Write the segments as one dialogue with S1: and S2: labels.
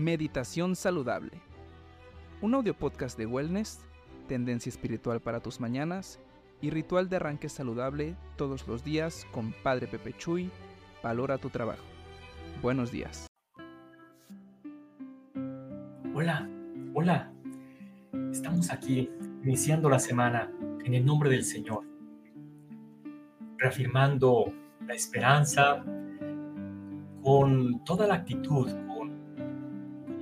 S1: Meditación Saludable. Un audio podcast de wellness, tendencia espiritual para tus mañanas y ritual de arranque saludable todos los días con Padre Pepe Chuy. Valora tu trabajo. Buenos días.
S2: Hola, hola. Estamos aquí iniciando la semana en el nombre del Señor, reafirmando la esperanza con toda la actitud,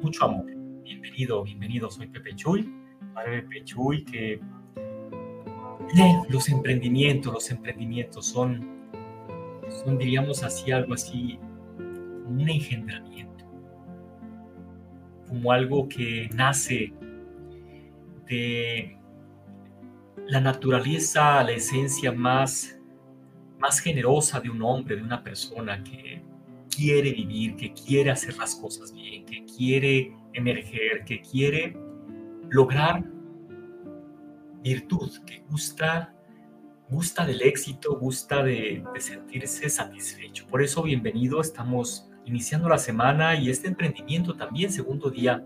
S2: mucho amor. Bienvenido, bienvenido, soy Pepe Chuy, padre Pepe Chuy, que los emprendimientos, los emprendimientos son, son, diríamos así, algo así, un engendramiento, como algo que nace de la naturaleza, la esencia más, más generosa de un hombre, de una persona que quiere vivir, que quiere hacer las cosas bien, que quiere emerger, que quiere lograr virtud, que gusta, gusta del éxito, gusta de, sentirse satisfecho. Por eso, bienvenido, estamos iniciando la semana y este emprendimiento también, segundo día,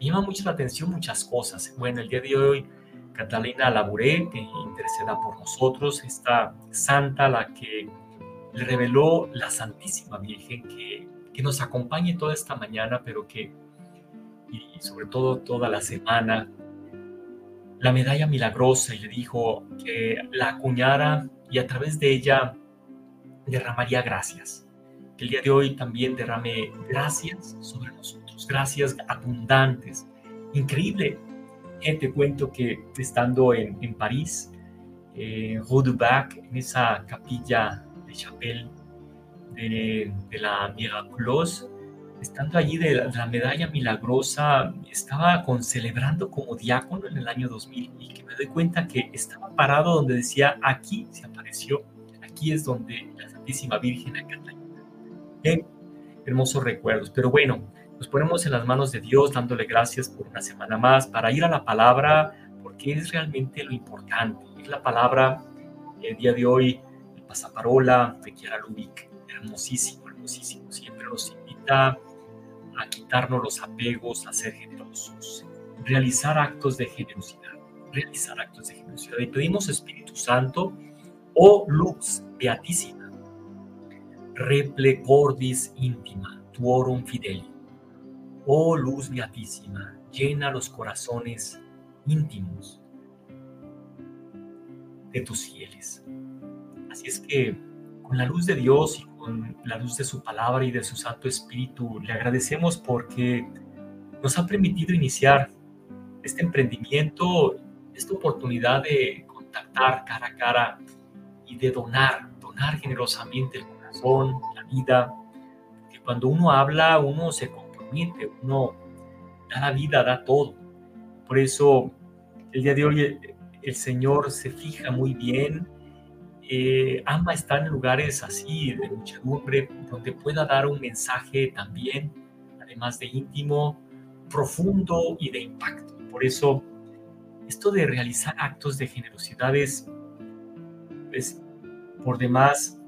S2: me llama mucho la atención muchas cosas. Bueno, el día de hoy, Catalina Laburé, que interceda por nosotros, esta santa, la que le reveló la Santísima Virgen que, que nos acompañe toda esta mañana, pero que, y sobre todo toda la semana, la medalla milagrosa y le dijo que la acuñara y a través de ella derramaría gracias. Que el día de hoy también derrame gracias sobre nosotros, gracias abundantes. Increíble. te cuento que estando en, en París, eh, Rue Bac, en esa capilla Chapelle de, la Miraculos, estando allí de la, medalla milagrosa, estaba con, celebrando como diácono en el año 2000 y que me doy cuenta que estaba parado donde decía, aquí se apareció, aquí es donde la Santísima Virgen acá Qué hermosos recuerdos. Pero bueno, nos ponemos en las manos de Dios dándole gracias por una semana más para ir a la palabra, porque es realmente lo importante. Es la palabra el día de hoy pasaparola de Chiara Lubick, hermosísimo, hermosísimo. Siempre nos invita a quitarnos los apegos, a ser generosos, realizar actos de generosidad, realizar actos de generosidad. Y pedimos Espíritu Santo, o luz beatísima, reple cordis íntima, tuorum fideli. Oh luz beatísima, llena los corazones íntimos de tus fieles. Así es que con la luz de Dios y con la luz de su palabra y de su Santo Espíritu, le agradecemos porque nos ha permitido iniciar este emprendimiento, esta oportunidad de contactar cara a cara y de donar, donar generosamente el corazón, la vida, porque cuando uno habla, uno se compromete, uno da la vida, da todo. Por eso el día de hoy el Señor se fija muy bien eh, ama estar en lugares así de muchedumbre, donde pueda dar un mensaje también, además de íntimo, profundo y de impacto. Por eso, esto de realizar actos de generosidad es, por demás,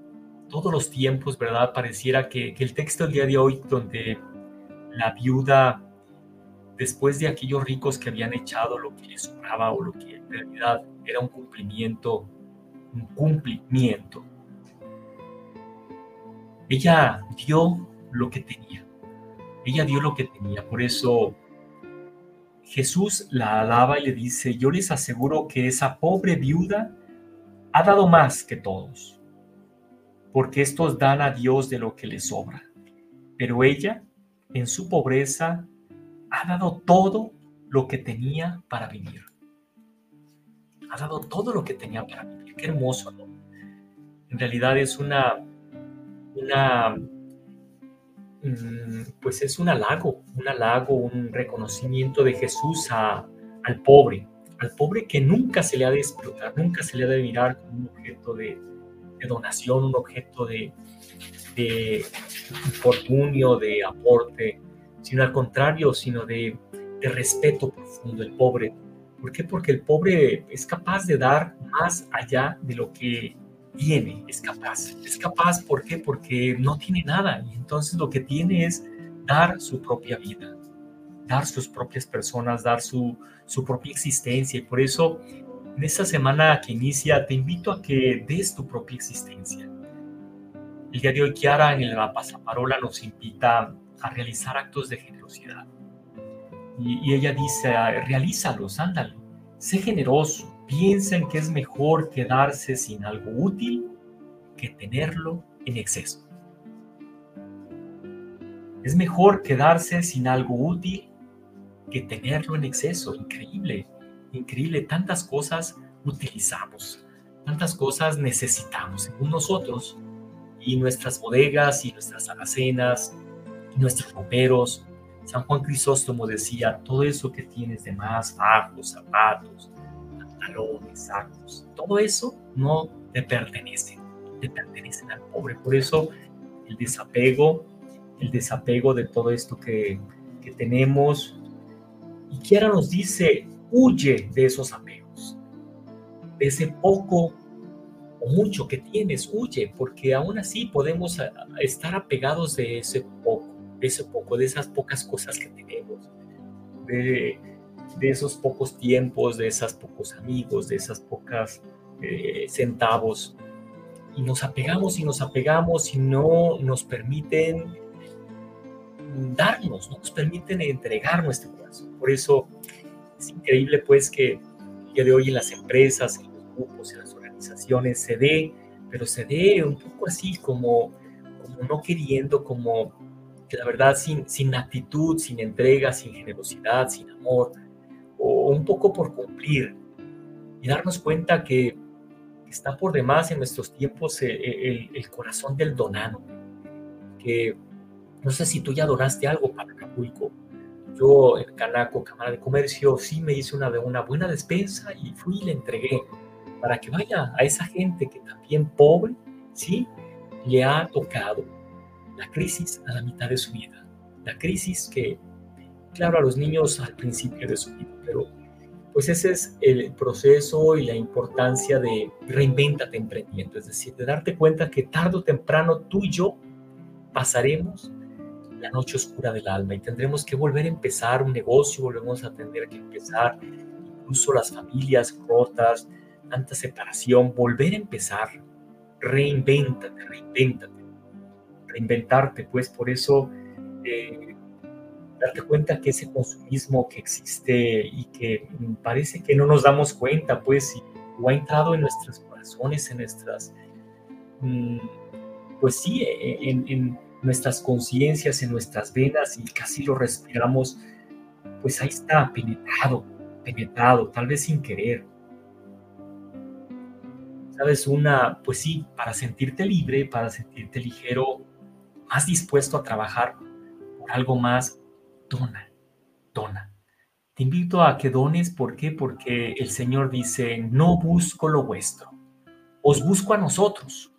S2: todos los tiempos, ¿verdad? Pareciera que, que el texto del día de hoy, donde la viuda, después de aquellos ricos que habían echado lo que les sobraba o lo que en realidad era un cumplimiento cumplimiento. Ella dio lo que tenía. Ella dio lo que tenía. Por eso Jesús la alaba y le dice, yo les aseguro que esa pobre viuda ha dado más que todos, porque estos dan a Dios de lo que les sobra. Pero ella, en su pobreza, ha dado todo lo que tenía para vivir ha dado todo lo que tenía para vivir. Qué hermoso, ¿no? En realidad es una, una, mm, pues es un halago, un halago, un reconocimiento de Jesús al pobre, al pobre que nunca se le ha de explotar, nunca se le ha de mirar como un objeto de, donación, un objeto de, de infortunio, de aporte, sino al contrario, sino de, de respeto profundo. El pobre ¿Por qué? Porque el pobre es capaz de dar más allá de lo que tiene, es capaz. Es capaz, ¿por qué? Porque no tiene nada y entonces lo que tiene es dar su propia vida, dar sus propias personas, dar su, su propia existencia. Y por eso, en esta semana que inicia, te invito a que des tu propia existencia. El día de hoy, Kiara, en la pasaparola, nos invita a realizar actos de generosidad. Y, y ella dice, realízalos, ándale, sé generoso, piensa en que es mejor quedarse sin algo útil que tenerlo en exceso. Es mejor quedarse sin algo útil que tenerlo en exceso. Increíble, increíble. Tantas cosas utilizamos, tantas cosas necesitamos según nosotros y nuestras bodegas y nuestras alacenas, nuestros roperos. San Juan Crisóstomo decía, todo eso que tienes de más, bajos, zapatos, pantalones, sacos, todo eso no te pertenece, te pertenecen al pobre. Por eso el desapego, el desapego de todo esto que, que tenemos, y Kiara nos dice, huye de esos apegos, de ese poco o mucho que tienes, huye, porque aún así podemos estar apegados de ese poco, de ese poco, de esas pocas cosas que tenemos, de, esos pocos tiempos, de esos pocos amigos, de esas pocas eh, centavos. Y nos apegamos y nos apegamos y no nos permiten darnos, no nos permiten entregar nuestro corazón. Por eso es increíble pues que el día de hoy en las empresas, en los grupos, en las organizaciones se dé, pero se dé un poco así como, como no queriendo, como que la verdad sin, sin actitud, sin entrega, sin generosidad, sin amor, o un poco por cumplir y darnos cuenta que está por demás en nuestros tiempos el, el, el corazón del donano, que no sé si tú ya donaste algo para Acapulco. Yo en Canaco, Cámara de Comercio, sí me hice una, una buena despensa y fui y le entregué para que vaya a esa gente que también pobre, sí, le ha tocado la crisis a la mitad de su vida. La crisis que, claro, a los niños al principio de su vida, pero pues ese es el proceso y la importancia de reinvéntate emprendiendo, es decir, de darte cuenta que tarde o temprano tú y yo pasaremos la noche oscura del alma y tendremos que volver a empezar un negocio, volvemos a tener que empezar incluso las familias rotas, tanta separación, volver a empezar, reinvéntate, reinvéntate, reinventarte, pues por eso eh, darte cuenta que ese consumismo que existe y que parece que no nos damos cuenta, pues, o ha entrado en nuestros corazones, en nuestras, mm, pues sí, en, en nuestras conciencias, en nuestras venas y casi lo respiramos, pues ahí está, penetrado, penetrado, tal vez sin querer. ¿Sabes? Una, pues sí, para sentirte libre, para sentirte ligero, más dispuesto a trabajar por algo más, dona, dona. Te invito a que dones, ¿por qué? Porque el Señor dice, no busco lo vuestro, os busco a nosotros.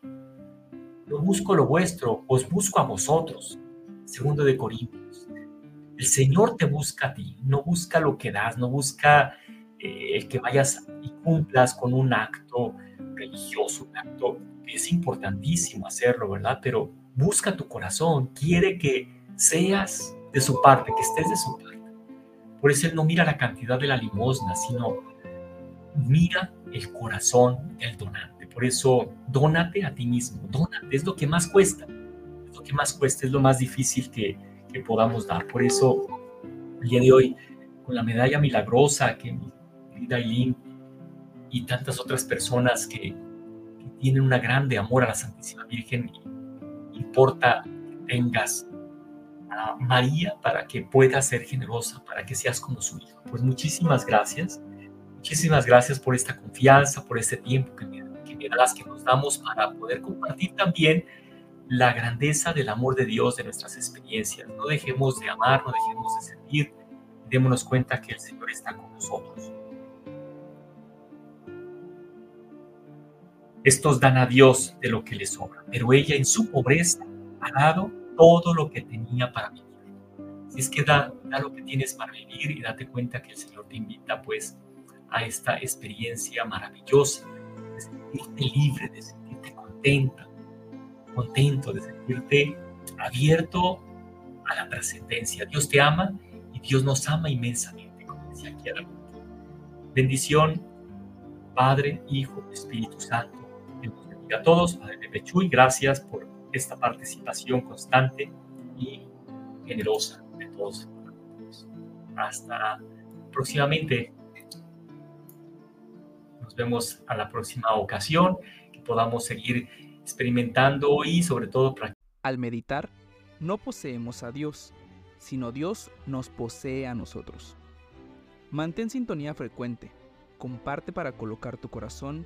S2: No busco lo vuestro, os busco a vosotros. Segundo de Corintios. El Señor te busca a ti, no busca lo que das, no busca eh, el que vayas y cumplas con un acto religioso, un acto que es importantísimo hacerlo, ¿verdad? Pero busca tu corazón, quiere que seas de su parte, que estés de su parte. Por eso Él no mira la cantidad de la limosna, sino mira el corazón del donante. Por eso, dónate a ti mismo, dónate, es lo que más cuesta, es lo que más cuesta, es lo más difícil que, que podamos dar. Por eso, el día de hoy, con la medalla milagrosa que mi querida Eileen y tantas otras personas que, tienen una grande amor a la Santísima Virgen, importa que tengas a María para que puedas ser generosa, para que seas como su hijo. Pues muchísimas gracias. Muchísimas gracias por esta confianza, por este tiempo que me las que nos damos para poder compartir también la grandeza del amor de Dios de nuestras experiencias. No dejemos de amar, no dejemos de sentir, démonos cuenta que el Señor está con nosotros. Estos dan a Dios de lo que les sobra, pero ella en su pobreza ha dado todo lo que tenía para vivir. Si es que da, da lo que tienes para vivir y date cuenta que el Señor te invita pues a esta experiencia maravillosa de sentirte libre, de sentirte contenta, contento, de sentirte abierto a la trascendencia. Dios te ama y Dios nos ama inmensamente, como decía aquí Bendición, Padre, Hijo, Espíritu Santo. Bendiga a todos. Padre Pepe Chuy, gracias por esta participación constante y generosa de todos. Hasta próximamente. Nos vemos a la próxima ocasión, que podamos seguir experimentando y sobre todo practicando.
S1: Al meditar, no poseemos a Dios, sino Dios nos posee a nosotros. Mantén sintonía frecuente, comparte para colocar tu corazón